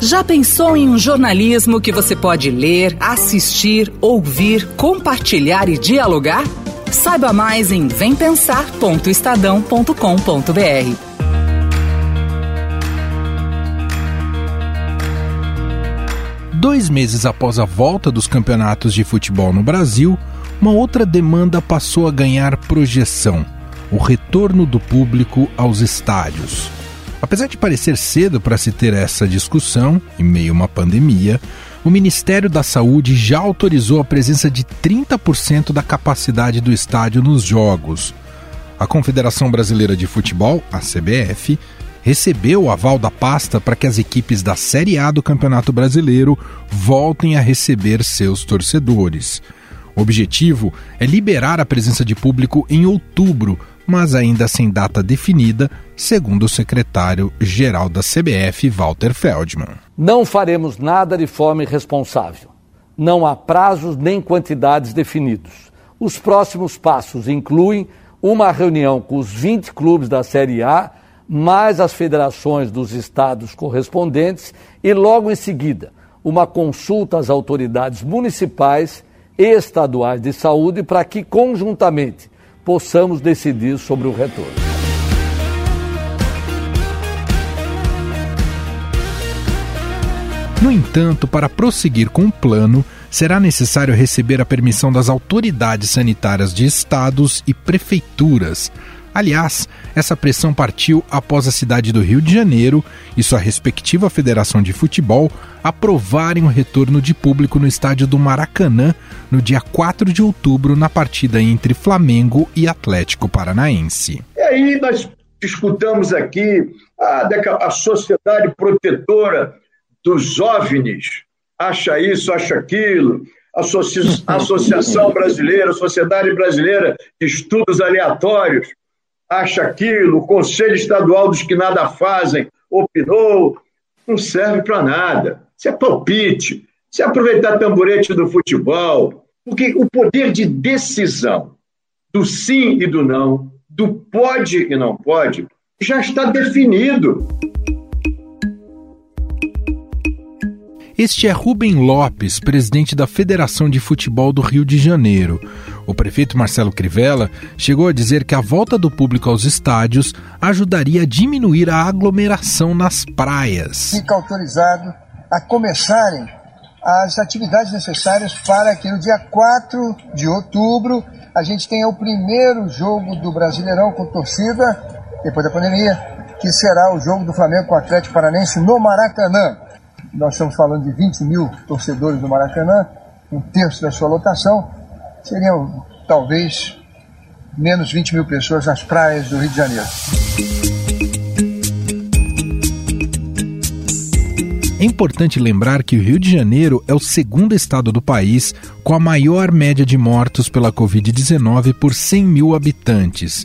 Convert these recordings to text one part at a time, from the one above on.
Já pensou em um jornalismo que você pode ler, assistir, ouvir, compartilhar e dialogar? Saiba mais em vempensar.estadão.com.br. Dois meses após a volta dos campeonatos de futebol no Brasil, uma outra demanda passou a ganhar projeção: o retorno do público aos estádios. Apesar de parecer cedo para se ter essa discussão, em meio a uma pandemia, o Ministério da Saúde já autorizou a presença de 30% da capacidade do estádio nos jogos. A Confederação Brasileira de Futebol, a CBF, recebeu o aval da pasta para que as equipes da Série A do Campeonato Brasileiro voltem a receber seus torcedores. O objetivo é liberar a presença de público em outubro, mas ainda sem data definida, segundo o secretário-geral da CBF, Walter Feldman. Não faremos nada de forma irresponsável. Não há prazos nem quantidades definidos. Os próximos passos incluem uma reunião com os 20 clubes da Série A, mais as federações dos estados correspondentes e, logo em seguida, uma consulta às autoridades municipais e estaduais de saúde para que, conjuntamente, possamos decidir sobre o retorno. No entanto, para prosseguir com o plano, será necessário receber a permissão das autoridades sanitárias de estados e prefeituras. Aliás, essa pressão partiu após a cidade do Rio de Janeiro e sua respectiva federação de futebol aprovarem o retorno de público no estádio do Maracanã no dia 4 de outubro, na partida entre Flamengo e Atlético Paranaense. E aí nós escutamos aqui a, a sociedade protetora dos OVNIs, acha isso, acha aquilo, Associa Associação Brasileira, Sociedade Brasileira de Estudos Aleatórios, acha aquilo, o Conselho Estadual dos que nada fazem opinou, não serve para nada. Isso é palpite, é aproveitar tamborete do futebol, porque o poder de decisão do sim e do não, do pode e não pode, já está definido. Este é Rubem Lopes, presidente da Federação de Futebol do Rio de Janeiro. O prefeito Marcelo Crivella chegou a dizer que a volta do público aos estádios ajudaria a diminuir a aglomeração nas praias. Fica autorizado a começarem as atividades necessárias para que no dia 4 de outubro a gente tenha o primeiro jogo do Brasileirão com torcida, depois da pandemia, que será o jogo do Flamengo com o Atlético Paranense no Maracanã. Nós estamos falando de 20 mil torcedores do Maracanã, um terço da sua lotação, seriam talvez menos 20 mil pessoas nas praias do Rio de Janeiro. É importante lembrar que o Rio de Janeiro é o segundo estado do país com a maior média de mortos pela Covid-19 por 100 mil habitantes.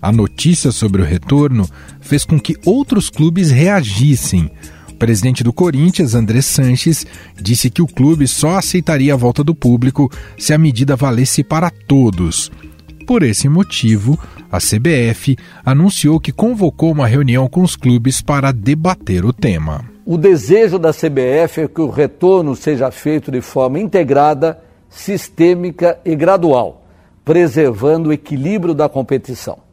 A notícia sobre o retorno fez com que outros clubes reagissem. Presidente do Corinthians, André Sanches, disse que o clube só aceitaria a volta do público se a medida valesse para todos. Por esse motivo, a CBF anunciou que convocou uma reunião com os clubes para debater o tema. O desejo da CBF é que o retorno seja feito de forma integrada, sistêmica e gradual, preservando o equilíbrio da competição.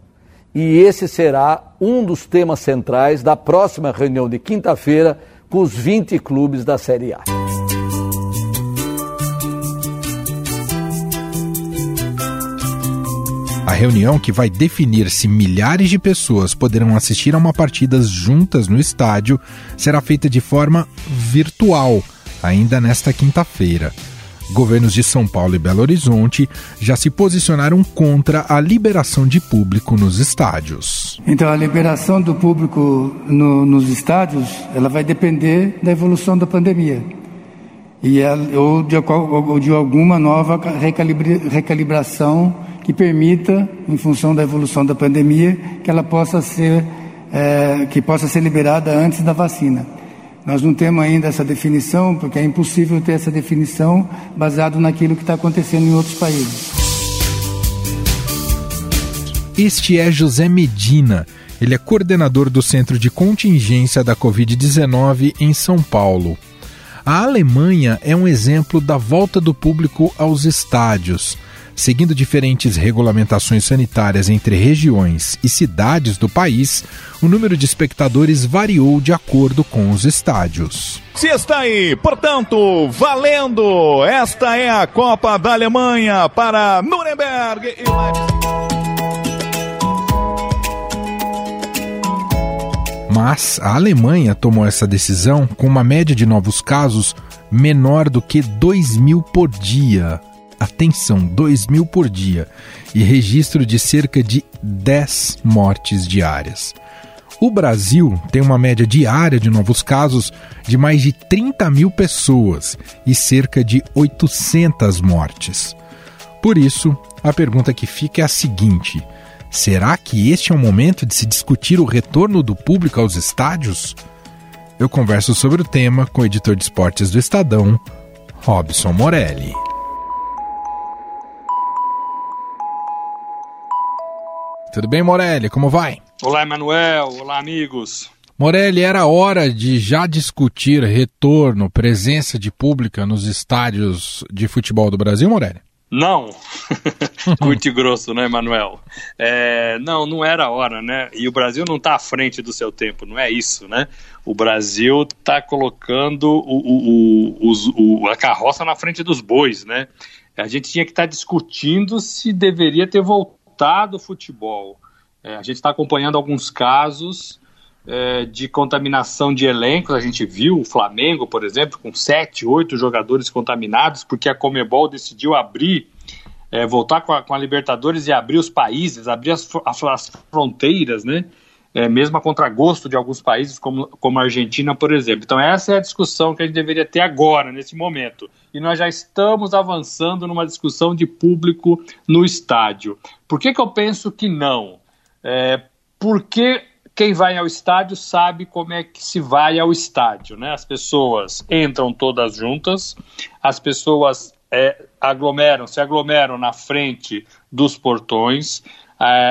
E esse será um dos temas centrais da próxima reunião de quinta-feira com os 20 clubes da Série A. A reunião que vai definir se milhares de pessoas poderão assistir a uma partida juntas no estádio será feita de forma virtual, ainda nesta quinta-feira. Governos de São Paulo e Belo Horizonte já se posicionaram contra a liberação de público nos estádios. Então, a liberação do público no, nos estádios, ela vai depender da evolução da pandemia e ela, ou, de, ou de alguma nova recalibra, recalibração que permita, em função da evolução da pandemia, que ela possa ser, é, que possa ser liberada antes da vacina. Nós não temos ainda essa definição, porque é impossível ter essa definição baseado naquilo que está acontecendo em outros países. Este é José Medina. Ele é coordenador do Centro de Contingência da Covid-19 em São Paulo. A Alemanha é um exemplo da volta do público aos estádios. Seguindo diferentes regulamentações sanitárias entre regiões e cidades do país, o número de espectadores variou de acordo com os estádios. Se está aí, portanto, valendo! Esta é a Copa da Alemanha para Nuremberg e Mas a Alemanha tomou essa decisão com uma média de novos casos menor do que 2 mil por dia atenção, 2 mil por dia e registro de cerca de 10 mortes diárias. O Brasil tem uma média diária de novos casos de mais de 30 mil pessoas e cerca de 800 mortes. Por isso, a pergunta que fica é a seguinte: será que este é o momento de se discutir o retorno do público aos estádios? Eu converso sobre o tema com o editor de esportes do Estadão, Robson Morelli. Tudo bem, Morelli? Como vai? Olá, Emanuel. Olá, amigos. Morelli, era hora de já discutir retorno, presença de pública nos estádios de futebol do Brasil, Morelli? Não. Curto e grosso, né, Emanuel? É, não, não era hora, né? E o Brasil não está à frente do seu tempo, não é isso, né? O Brasil está colocando o, o, o, a carroça na frente dos bois, né? A gente tinha que estar tá discutindo se deveria ter voltado do futebol. É, a gente está acompanhando alguns casos é, de contaminação de elencos. A gente viu o Flamengo, por exemplo, com sete, oito jogadores contaminados, porque a Comebol decidiu abrir, é, voltar com a, com a, Libertadores e abrir os países, abrir as, as fronteiras, né? É, mesmo a contragosto de alguns países, como, como a Argentina, por exemplo. Então, essa é a discussão que a gente deveria ter agora, nesse momento e nós já estamos avançando numa discussão de público no estádio. Por que, que eu penso que não? É, porque quem vai ao estádio sabe como é que se vai ao estádio, né? As pessoas entram todas juntas, as pessoas é, aglomeram, se aglomeram na frente dos portões,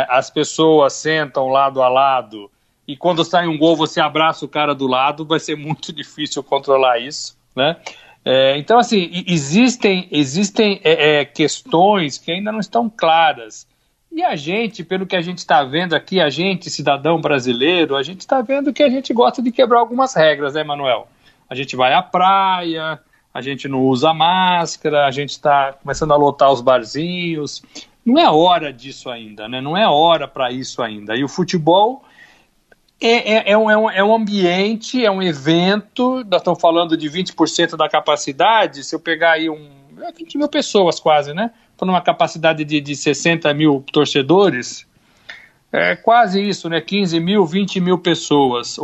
as pessoas sentam lado a lado e quando sai um gol você abraça o cara do lado, vai ser muito difícil controlar isso, né? É, então, assim, existem, existem é, é, questões que ainda não estão claras. E a gente, pelo que a gente está vendo aqui, a gente, cidadão brasileiro, a gente está vendo que a gente gosta de quebrar algumas regras, né, Manuel? A gente vai à praia, a gente não usa máscara, a gente está começando a lotar os barzinhos. Não é hora disso ainda, né? Não é hora para isso ainda. E o futebol é, é, é, um, é, um, é um ambiente, é um evento, nós estamos falando de 20% da capacidade, se eu pegar aí um, 20 é mil pessoas quase, né? Estou numa capacidade de, de 60 mil torcedores, é quase isso, né? 15 mil, 20 mil pessoas.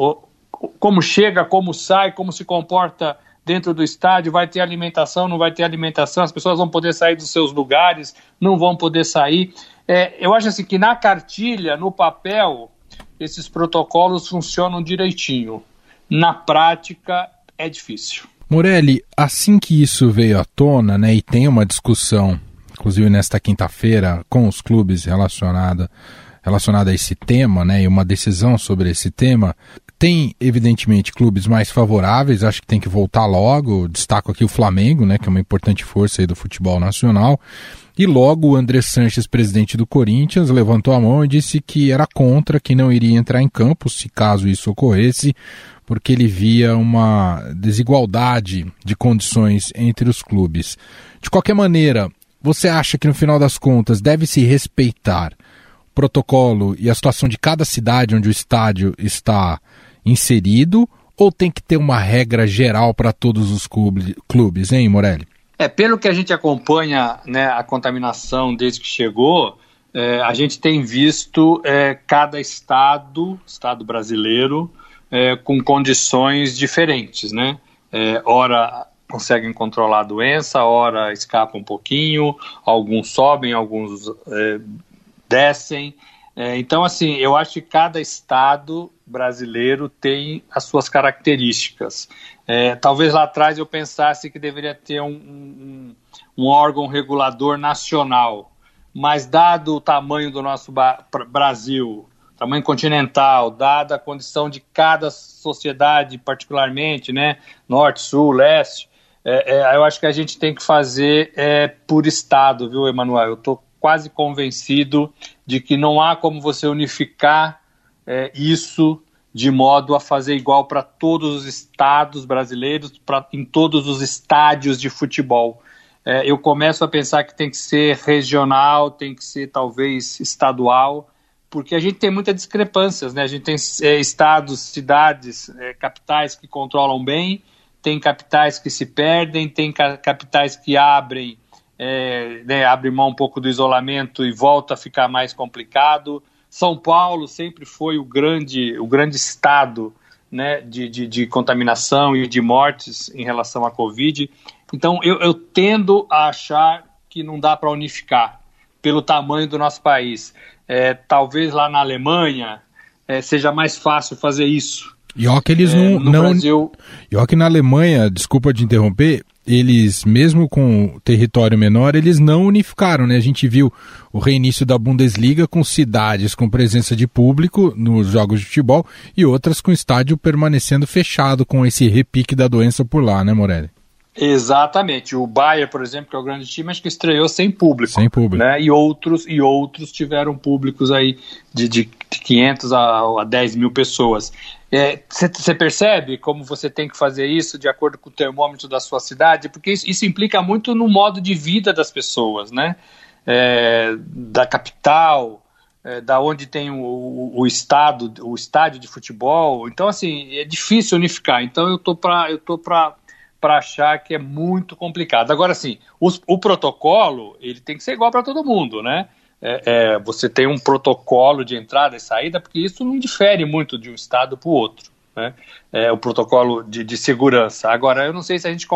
Como chega, como sai, como se comporta dentro do estádio, vai ter alimentação, não vai ter alimentação, as pessoas vão poder sair dos seus lugares, não vão poder sair. É, eu acho assim que na cartilha, no papel, esses protocolos funcionam direitinho. Na prática, é difícil. Morelli, assim que isso veio à tona, né, e tem uma discussão, inclusive nesta quinta-feira, com os clubes relacionada, relacionada a esse tema, né, e uma decisão sobre esse tema, tem, evidentemente, clubes mais favoráveis, acho que tem que voltar logo. Destaco aqui o Flamengo, né, que é uma importante força aí do futebol nacional. E logo o André Sanches, presidente do Corinthians, levantou a mão e disse que era contra, que não iria entrar em campo se caso isso ocorresse, porque ele via uma desigualdade de condições entre os clubes. De qualquer maneira, você acha que no final das contas deve se respeitar o protocolo e a situação de cada cidade onde o estádio está inserido ou tem que ter uma regra geral para todos os clubes, hein, Morelli? É, pelo que a gente acompanha né, a contaminação desde que chegou, é, a gente tem visto é, cada estado, estado brasileiro, é, com condições diferentes, né? É, ora conseguem controlar a doença, ora escapa um pouquinho, alguns sobem, alguns é, descem. É, então, assim, eu acho que cada estado brasileiro tem as suas características. É, talvez lá atrás eu pensasse que deveria ter um, um, um, órgão regulador nacional, mas dado o tamanho do nosso Brasil, tamanho continental, dada a condição de cada sociedade, particularmente, né, norte, sul, leste, é, é, eu acho que a gente tem que fazer é, por estado, viu, Emanuel? Eu estou quase convencido de que não há como você unificar é, isso de modo a fazer igual para todos os estados brasileiros, pra, em todos os estádios de futebol. É, eu começo a pensar que tem que ser regional, tem que ser talvez estadual, porque a gente tem muitas discrepâncias, né? A gente tem é, estados, cidades, é, capitais que controlam bem, tem capitais que se perdem, tem capitais que abrem, é, né, abrem mão um pouco do isolamento e volta a ficar mais complicado. São Paulo sempre foi o grande, o grande estado né, de, de, de contaminação e de mortes em relação à Covid. Então, eu, eu tendo a achar que não dá para unificar pelo tamanho do nosso país. É, talvez lá na Alemanha é, seja mais fácil fazer isso. E ó que eles é, não. Não Brasil... E ó que na Alemanha, desculpa de interromper, eles, mesmo com território menor, eles não unificaram, né? A gente viu o reinício da Bundesliga com cidades com presença de público nos jogos de futebol e outras com estádio permanecendo fechado com esse repique da doença por lá, né, Morelli? Exatamente. O Bayern, por exemplo, que é o grande time, acho que estreou sem público. Sem público. Né? E, outros, e outros tiveram públicos aí de, de 500 a, a 10 mil pessoas. Você é, percebe como você tem que fazer isso de acordo com o termômetro da sua cidade? Porque isso, isso implica muito no modo de vida das pessoas, né? É, da capital, é, da onde tem o, o, o, estado, o estádio de futebol. Então, assim, é difícil unificar. Então, eu tô para eu tô para para achar que é muito complicado. Agora, sim, o protocolo ele tem que ser igual para todo mundo, né? É, é, você tem um protocolo de entrada e saída, porque isso não difere muito de um estado para o outro, né? É, o protocolo de, de segurança. Agora, eu não sei se a gente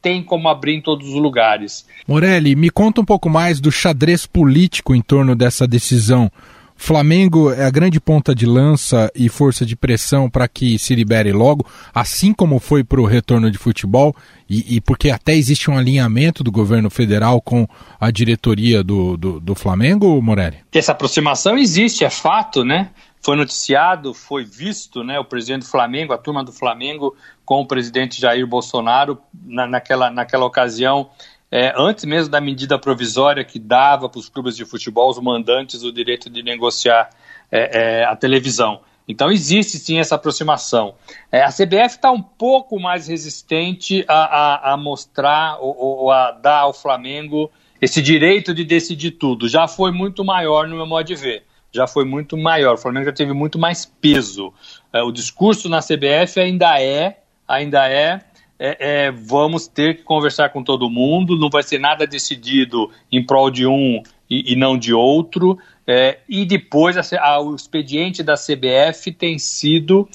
tem como abrir em todos os lugares. Morelli, me conta um pouco mais do xadrez político em torno dessa decisão. Flamengo é a grande ponta de lança e força de pressão para que se libere logo, assim como foi para o retorno de futebol, e, e, porque até existe um alinhamento do governo federal com a diretoria do, do, do Flamengo, Morelli? Essa aproximação existe, é fato, né? Foi noticiado, foi visto, né? O presidente do Flamengo, a turma do Flamengo, com o presidente Jair Bolsonaro, na, naquela, naquela ocasião é, antes mesmo da medida provisória que dava para os clubes de futebol, os mandantes, o direito de negociar é, é, a televisão. Então existe sim essa aproximação. É, a CBF está um pouco mais resistente a, a, a mostrar ou, ou, a dar ao Flamengo esse direito de decidir tudo. Já foi muito maior no meu modo de ver. Já foi muito maior. O Flamengo já teve muito mais peso. É, o discurso na CBF ainda é, ainda é é, é, vamos ter que conversar com todo mundo, não vai ser nada decidido em prol de um e, e não de outro. É, e depois a, a, o expediente da CBF tem sido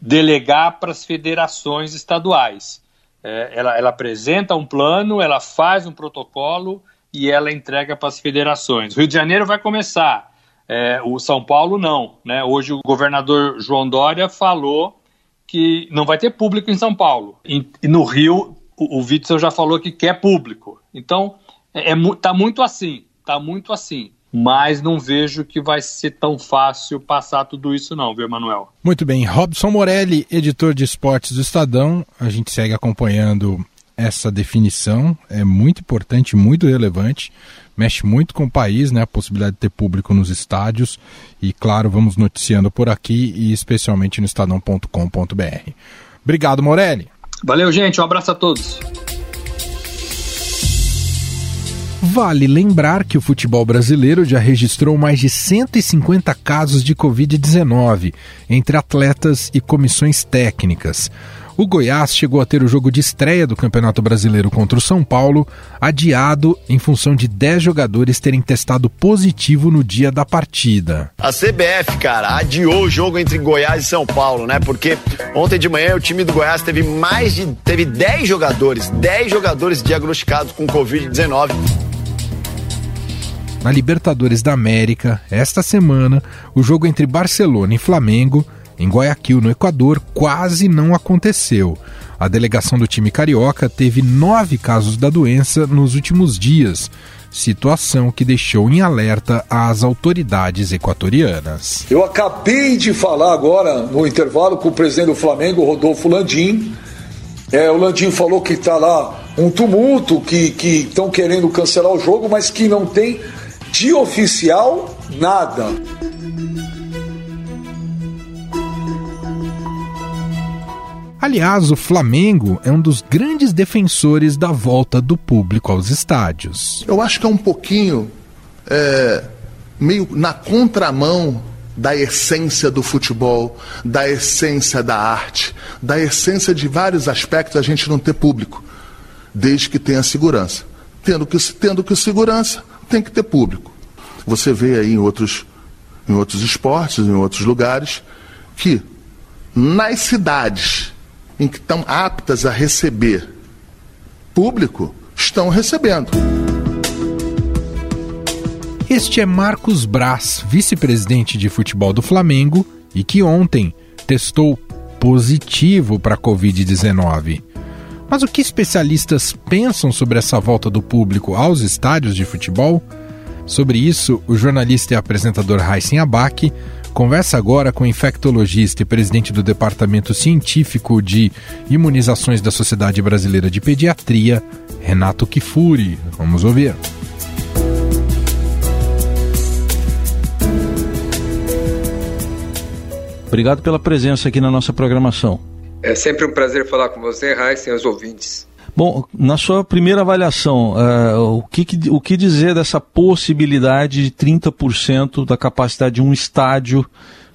delegar para as federações estaduais. É, ela, ela apresenta um plano, ela faz um protocolo e ela entrega para as federações. Rio de Janeiro vai começar, é, o São Paulo não. Né? Hoje o governador João Dória falou que não vai ter público em São Paulo. E, no Rio, o, o Witzel já falou que quer público. Então, é, é, tá muito assim, tá muito assim. Mas não vejo que vai ser tão fácil passar tudo isso, não, viu, Emanuel? Muito bem. Robson Morelli, editor de esportes do Estadão. A gente segue acompanhando essa definição. É muito importante, muito relevante mexe muito com o país, né? A possibilidade de ter público nos estádios. E claro, vamos noticiando por aqui e especialmente no estadão.com.br. Obrigado, Morelli. Valeu, gente. Um abraço a todos. Vale lembrar que o futebol brasileiro já registrou mais de 150 casos de Covid-19 entre atletas e comissões técnicas. O Goiás chegou a ter o jogo de estreia do Campeonato Brasileiro contra o São Paulo adiado em função de 10 jogadores terem testado positivo no dia da partida. A CBF, cara, adiou o jogo entre Goiás e São Paulo, né? Porque ontem de manhã o time do Goiás teve mais de teve 10 jogadores, 10 jogadores diagnosticados com Covid-19. Na Libertadores da América, esta semana, o jogo entre Barcelona e Flamengo em Guayaquil, no Equador, quase não aconteceu. A delegação do time carioca teve nove casos da doença nos últimos dias, situação que deixou em alerta as autoridades equatorianas. Eu acabei de falar agora no intervalo com o presidente do Flamengo, Rodolfo Landim. É, o Landim falou que está lá um tumulto, que estão querendo cancelar o jogo, mas que não tem de oficial nada. Aliás, o Flamengo é um dos grandes defensores da volta do público aos estádios. Eu acho que é um pouquinho é, meio na contramão da essência do futebol, da essência da arte, da essência de vários aspectos a gente não ter público, desde que tenha segurança. Tendo que, tendo que segurança, tem que ter público. Você vê aí em outros, em outros esportes, em outros lugares, que nas cidades em que estão aptas a receber público, estão recebendo. Este é Marcos Braz, vice-presidente de futebol do Flamengo e que ontem testou positivo para a Covid-19. Mas o que especialistas pensam sobre essa volta do público aos estádios de futebol? Sobre isso, o jornalista e apresentador Raíssen Abac conversa agora com o infectologista e presidente do Departamento Científico de Imunizações da Sociedade Brasileira de Pediatria, Renato Kifuri. Vamos ouvir. Obrigado pela presença aqui na nossa programação. É sempre um prazer falar com você, Raíssa, e os ouvintes. Bom, na sua primeira avaliação, uh, o, que, o que dizer dessa possibilidade de 30% da capacidade de um estádio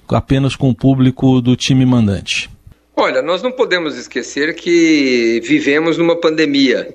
apenas com o público do time mandante? Olha, nós não podemos esquecer que vivemos numa pandemia.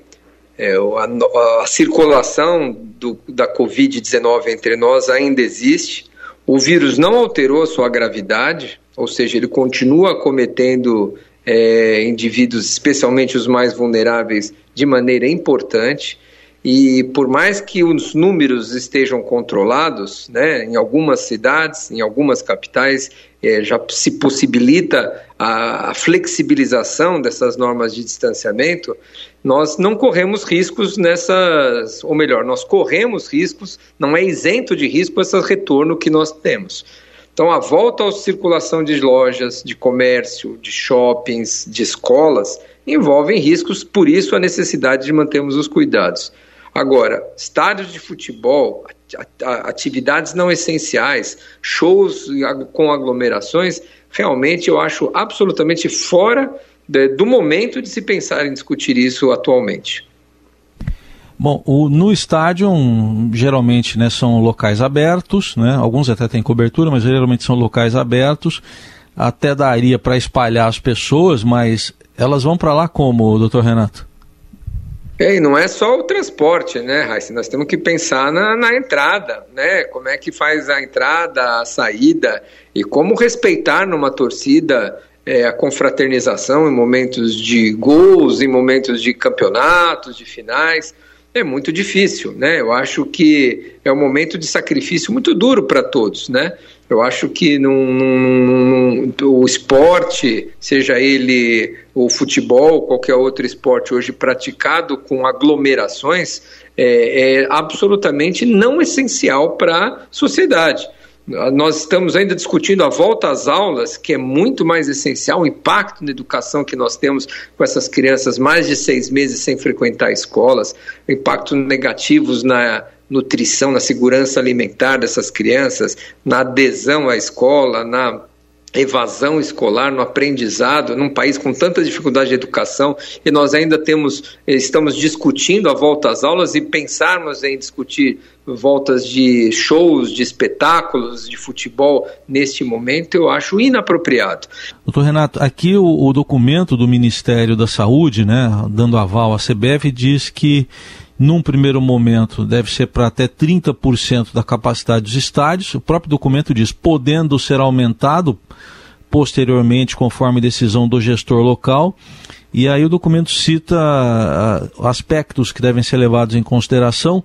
É, a, a, circulação do, da Covid-19 entre nós ainda existe. O vírus não alterou a sua gravidade, ou seja, ele continua cometendo é, indivíduos, especialmente os mais vulneráveis, de maneira importante. E por mais que os números estejam controlados, né, em algumas cidades, em algumas capitais, é, já se possibilita a, a, flexibilização dessas normas de distanciamento, nós não corremos riscos nessas, ou melhor, nós corremos riscos, não é isento de risco esse retorno que nós temos. Então, a volta à circulação de lojas, de comércio, de shoppings, de escolas, envolvem riscos, por isso a necessidade de mantermos os cuidados. Agora, estádios de futebol, atividades não essenciais, shows com aglomerações, realmente eu acho absolutamente fora do momento de se pensar em discutir isso atualmente. Bom, o, no estádio, geralmente né, são locais abertos, né, alguns até têm cobertura, mas geralmente são locais abertos. Até daria para espalhar as pessoas, mas elas vão para lá como, doutor Renato? E não é só o transporte, né, Raíssa? Nós temos que pensar na, na, entrada, né? Como é que faz a entrada, a saída e como respeitar numa torcida é, a confraternização em momentos de gols, em momentos de campeonatos, de finais é muito difícil, né? Eu acho que é um momento de sacrifício muito duro para todos, né? Eu acho que num, num, num, o esporte, seja ele o futebol, qualquer outro esporte hoje praticado com aglomerações, é, é absolutamente não essencial para a sociedade. Nós estamos ainda discutindo a volta às aulas, que é muito mais essencial, o impacto na educação que nós temos com essas crianças mais de seis meses sem frequentar escolas, impactos negativos na nutrição, na segurança alimentar dessas crianças, na adesão à escola, na evasão escolar, no aprendizado, num país com tanta dificuldade de educação, e nós ainda temos, estamos discutindo a volta às aulas e pensarmos em discutir voltas de shows, de espetáculos, de futebol neste momento, eu acho inapropriado. Doutor Renato, aqui o, o documento do Ministério da Saúde, né, dando aval à CBF, diz que num primeiro momento, deve ser para até 30% da capacidade dos estádios. O próprio documento diz, podendo ser aumentado posteriormente, conforme decisão do gestor local. E aí o documento cita uh, aspectos que devem ser levados em consideração,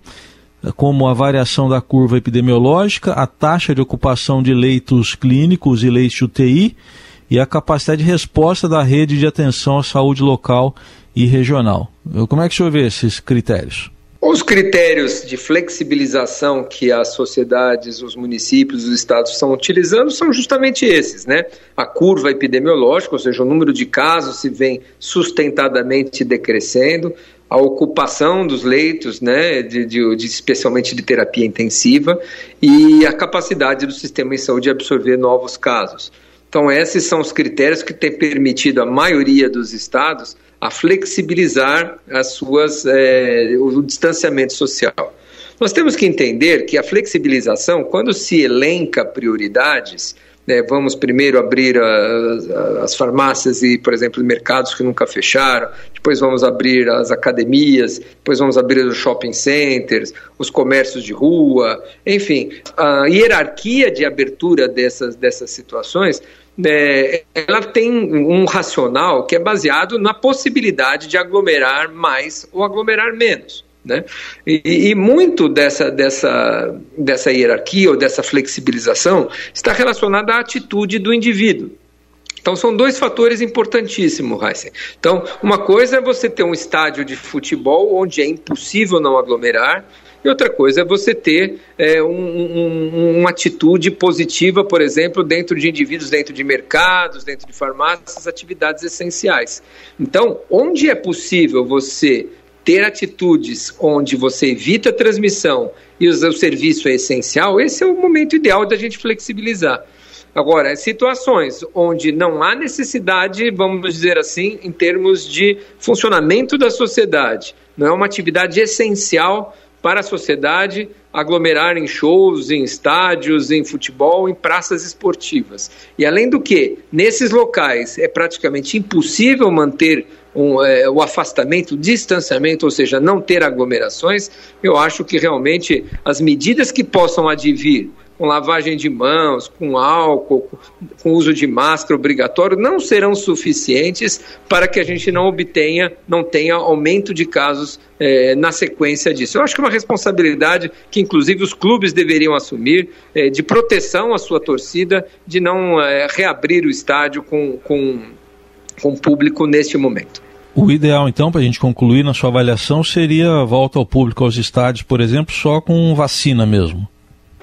como a variação da curva epidemiológica, a taxa de ocupação de leitos clínicos e leitos UTI e a capacidade de resposta da rede de atenção à saúde local e regional. Como é que o senhor vê esses critérios? Os critérios de flexibilização que as sociedades, os municípios, os estados estão utilizando são justamente esses, né? A curva epidemiológica, ou seja, o número de casos se vem sustentadamente decrescendo, a ocupação dos leitos, né, de, de, de, especialmente de terapia intensiva, e a capacidade do sistema de saúde de absorver novos casos. Então, esses são os critérios que têm permitido a maioria dos estados a flexibilizar as suas, é, o distanciamento social. Nós temos que entender que a flexibilização, quando se elenca prioridades, né, vamos primeiro abrir as, as, farmácias e, por exemplo, mercados que nunca fecharam, depois vamos abrir as academias, depois vamos abrir os shopping centers, os comércios de rua, enfim, a hierarquia de abertura dessas, dessas situações é, ela tem um racional que é baseado na possibilidade de aglomerar mais ou aglomerar menos. Né? E, e, muito dessa, dessa, dessa hierarquia ou dessa flexibilização está relacionada à atitude do indivíduo. Então são dois fatores importantíssimos, Heisen. Então, uma coisa é você ter um estádio de futebol onde é impossível não aglomerar, e outra coisa é você ter é, um, um, uma atitude positiva, por exemplo, dentro de indivíduos, dentro de mercados, dentro de farmácias, atividades essenciais. Então, onde é possível você ter atitudes onde você evita a transmissão e o serviço é essencial, esse é o momento ideal da gente flexibilizar. Agora, situações onde não há necessidade, vamos dizer assim, em termos de funcionamento da sociedade, não é uma atividade essencial para a sociedade aglomerar em shows, em estádios, em futebol, em praças esportivas. E além do que, nesses locais é praticamente impossível manter um, é, o afastamento, o distanciamento, ou seja, não ter aglomerações, eu acho que realmente as medidas que possam advir com lavagem de mãos, com álcool, com uso de máscara obrigatório, não serão suficientes para que a gente não obtenha, não tenha aumento de casos é, na sequência disso. Eu acho que é uma responsabilidade que, inclusive, os clubes deveriam assumir é, de proteção à sua torcida, de não é, reabrir o estádio com, com, com público neste momento. O ideal, então, para a gente concluir na sua avaliação, seria a volta ao público aos estádios, por exemplo, só com vacina mesmo.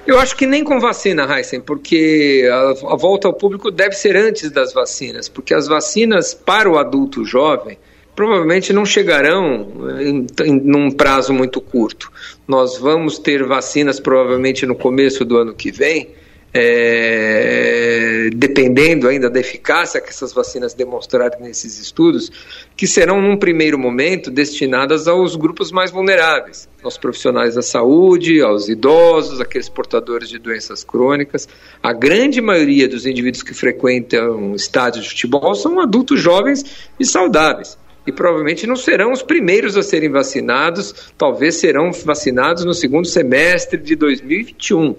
Eu acho que nem com vacina, Heisen, porque a, a, volta ao público deve ser antes das vacinas, porque as vacinas para o adulto jovem provavelmente não chegarão em, em num prazo muito curto. Nós vamos ter vacinas provavelmente no começo do ano que vem, é, dependendo ainda da eficácia que essas vacinas demonstrarem nesses estudos, que serão, num primeiro momento, destinadas aos grupos mais vulneráveis, aos profissionais da saúde, aos idosos, aqueles portadores de doenças crônicas. A grande maioria dos indivíduos que frequentam estádios de futebol são adultos jovens e saudáveis e provavelmente não serão os primeiros a serem vacinados, talvez serão vacinados no segundo semestre de 2021.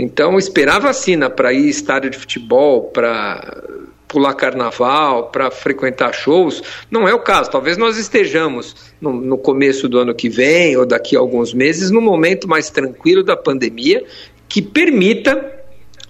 Então, esperar vacina para ir estádio de futebol, para pular carnaval, para frequentar shows, não é o caso. Talvez nós estejamos no, no, começo do ano que vem ou daqui a alguns meses, no momento mais tranquilo da pandemia, que permita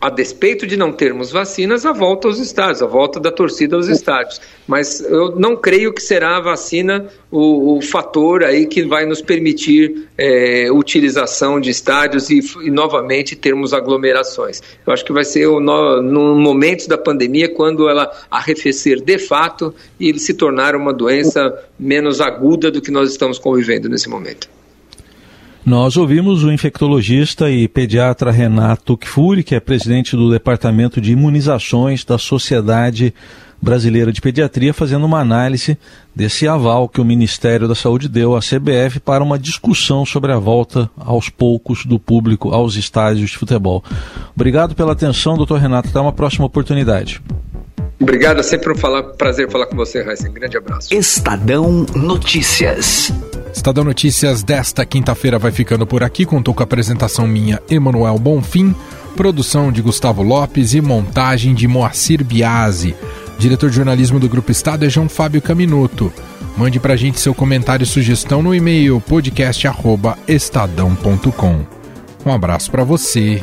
a despeito de não termos vacinas, a volta aos estádios, a volta da torcida aos estádios. Mas eu não creio que será a vacina o, o fator aí que vai nos permitir é, utilização de estádios e, e, novamente termos aglomerações. Eu acho que vai ser o, no, no momento da pandemia quando ela arrefecer de fato e se tornar uma doença menos aguda do que nós estamos convivendo nesse momento. Nós ouvimos o infectologista e pediatra Renato Kfouri, que é presidente do Departamento de Imunizações da Sociedade Brasileira de Pediatria, fazendo uma análise desse aval que o Ministério da Saúde deu à CBF para uma discussão sobre a volta aos poucos do público aos estádios de futebol. Obrigado pela atenção, doutor Renato. Até uma próxima oportunidade. Obrigado, é sempre um falar, prazer falar com você, Raíssa. Um grande abraço. Estadão Notícias. Estadão Notícias desta quinta-feira vai ficando por aqui. Contou com a apresentação minha, Emanuel Bonfim, produção de Gustavo Lopes e montagem de Moacir Biasi. Diretor de jornalismo do Grupo Estado é João Fábio Caminuto. Mande pra gente seu comentário e sugestão no e-mail podcast@estadão.com. Um abraço para você